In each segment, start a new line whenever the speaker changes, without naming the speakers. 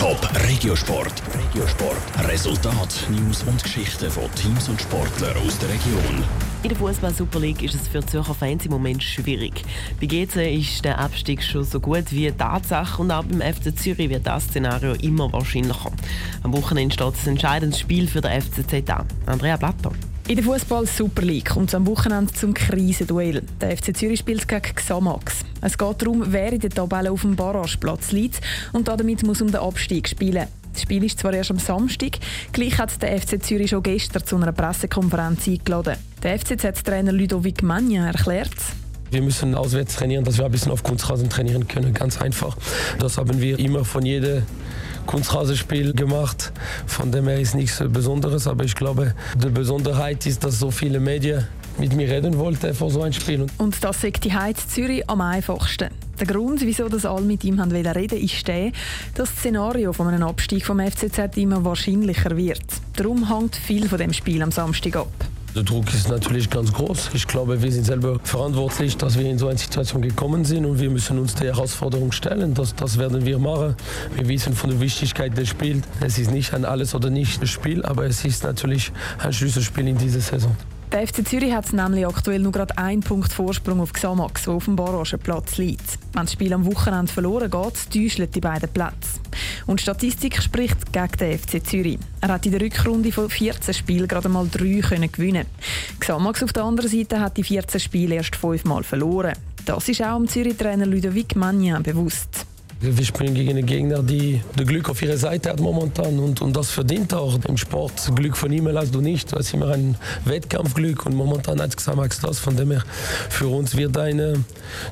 Top Regiosport. Regiosport. Resultat, News und Geschichten von Teams und Sportlern aus der Region.
In der Fußball Super League ist es für Zürcher Fans im Moment schwierig. Bei GC ist der Abstieg schon so gut wie Tatsache und auch beim FC Zürich wird das Szenario immer wahrscheinlicher. Am Wochenende steht das entscheidende Spiel für den FCZ an. Andrea Blatter.
In der Fußball Super League kommt es am Wochenende zum Krisenduell. Der FC Zürich spielt gegen Xamax. Es geht darum, wer in der Tabelle auf dem Barrageplatz liegt und damit muss um den Abstieg spielen. Das Spiel ist zwar erst am Samstag, gleich hat der FC Zürich schon gestern zu einer Pressekonferenz eingeladen. Der FCZ-Trainer Ludovic Magna erklärt
wir müssen auswärts trainieren, dass wir ein bisschen auf Kunstrasen trainieren können, ganz einfach. Das haben wir immer von jedem Kunstrasenspiel gemacht. Von dem her ist nichts Besonderes, aber ich glaube, die Besonderheit ist, dass so viele Medien mit mir reden wollten vor so einem Spiel.
Und das sagt die Heiz Zürich am einfachsten. Der Grund, wieso das alle mit ihm haben reden ist der, dass das Szenario von einem Abstieg vom FCZ immer wahrscheinlicher wird. Darum hängt viel von dem Spiel am Samstag ab.
Der Druck ist natürlich ganz groß. Ich glaube, wir sind selber verantwortlich, dass wir in so eine Situation gekommen sind und wir müssen uns der Herausforderung stellen. Das, das werden wir machen. Wir wissen von der Wichtigkeit des Spiels. Es ist nicht ein Alles- oder Nicht-Spiel, aber es ist natürlich ein Schlüsselspiel in dieser Saison.
Der FC Zürich hat nämlich aktuell nur gerade einen Punkt Vorsprung auf Xamax, der auf dem Barragenplatz liegt. Wenn das Spiel am Wochenende verloren geht, täuschen die beiden Plätze. Und Statistik spricht gegen den FC Zürich. Er hat in der Rückrunde von 14 Spielen gerade mal drei können gewinnen. Xamax auf der anderen Seite hat die 14 Spiele erst fünfmal verloren. Das ist auch dem Zürich-Trainer Ludovic Magnin bewusst.
Wir spielen gegen einen Gegner, die das Glück auf ihrer Seite hat momentan und, und das verdient auch. Im Sport Glück von ihm hast du nicht. Das ist immer ein Wettkampfglück und momentan hat Xamax das. Von dem her für uns wird eine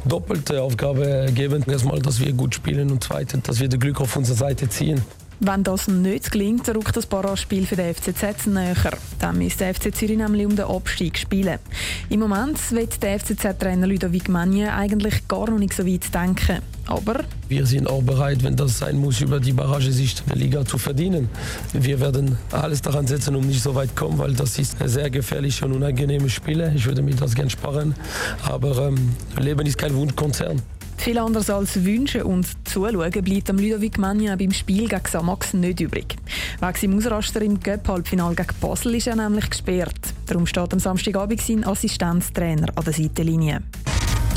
doppelte Aufgabe geben. Erstmal, dass wir gut spielen und zweitens, dass wir das Glück auf unsere Seite ziehen.
Wenn das nicht gelingt, rückt das Barrage-Spiel für den FCZ näher. Dann müsste der FC Zürich nämlich um den Abstieg spielen. Im Moment wird der FCZ-Trainer Ludovic Magne eigentlich gar noch nicht so weit denken. Aber
wir sind auch bereit, wenn das sein muss, über die Barrage sich der Liga zu verdienen. Wir werden alles daran setzen, um nicht so weit zu kommen, weil das ist sehr gefährliche und unangenehme Spiele. Ich würde mir das gerne sparen. Aber ähm, Leben ist kein Wunschkonzern.
Viel anders als wünschen und zuschauen bleibt am Ludovic Magna beim Spiel gegen Samax nicht übrig. Wegen seinem Ausraster im Göpp-Halbfinal gegen Basel ist er nämlich gesperrt. Darum steht am Samstagabend sein Assistenztrainer an der Seitenlinie.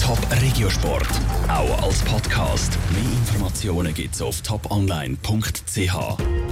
Top Regiosport, auch als Podcast. Mehr Informationen gibt's auf toponline.ch.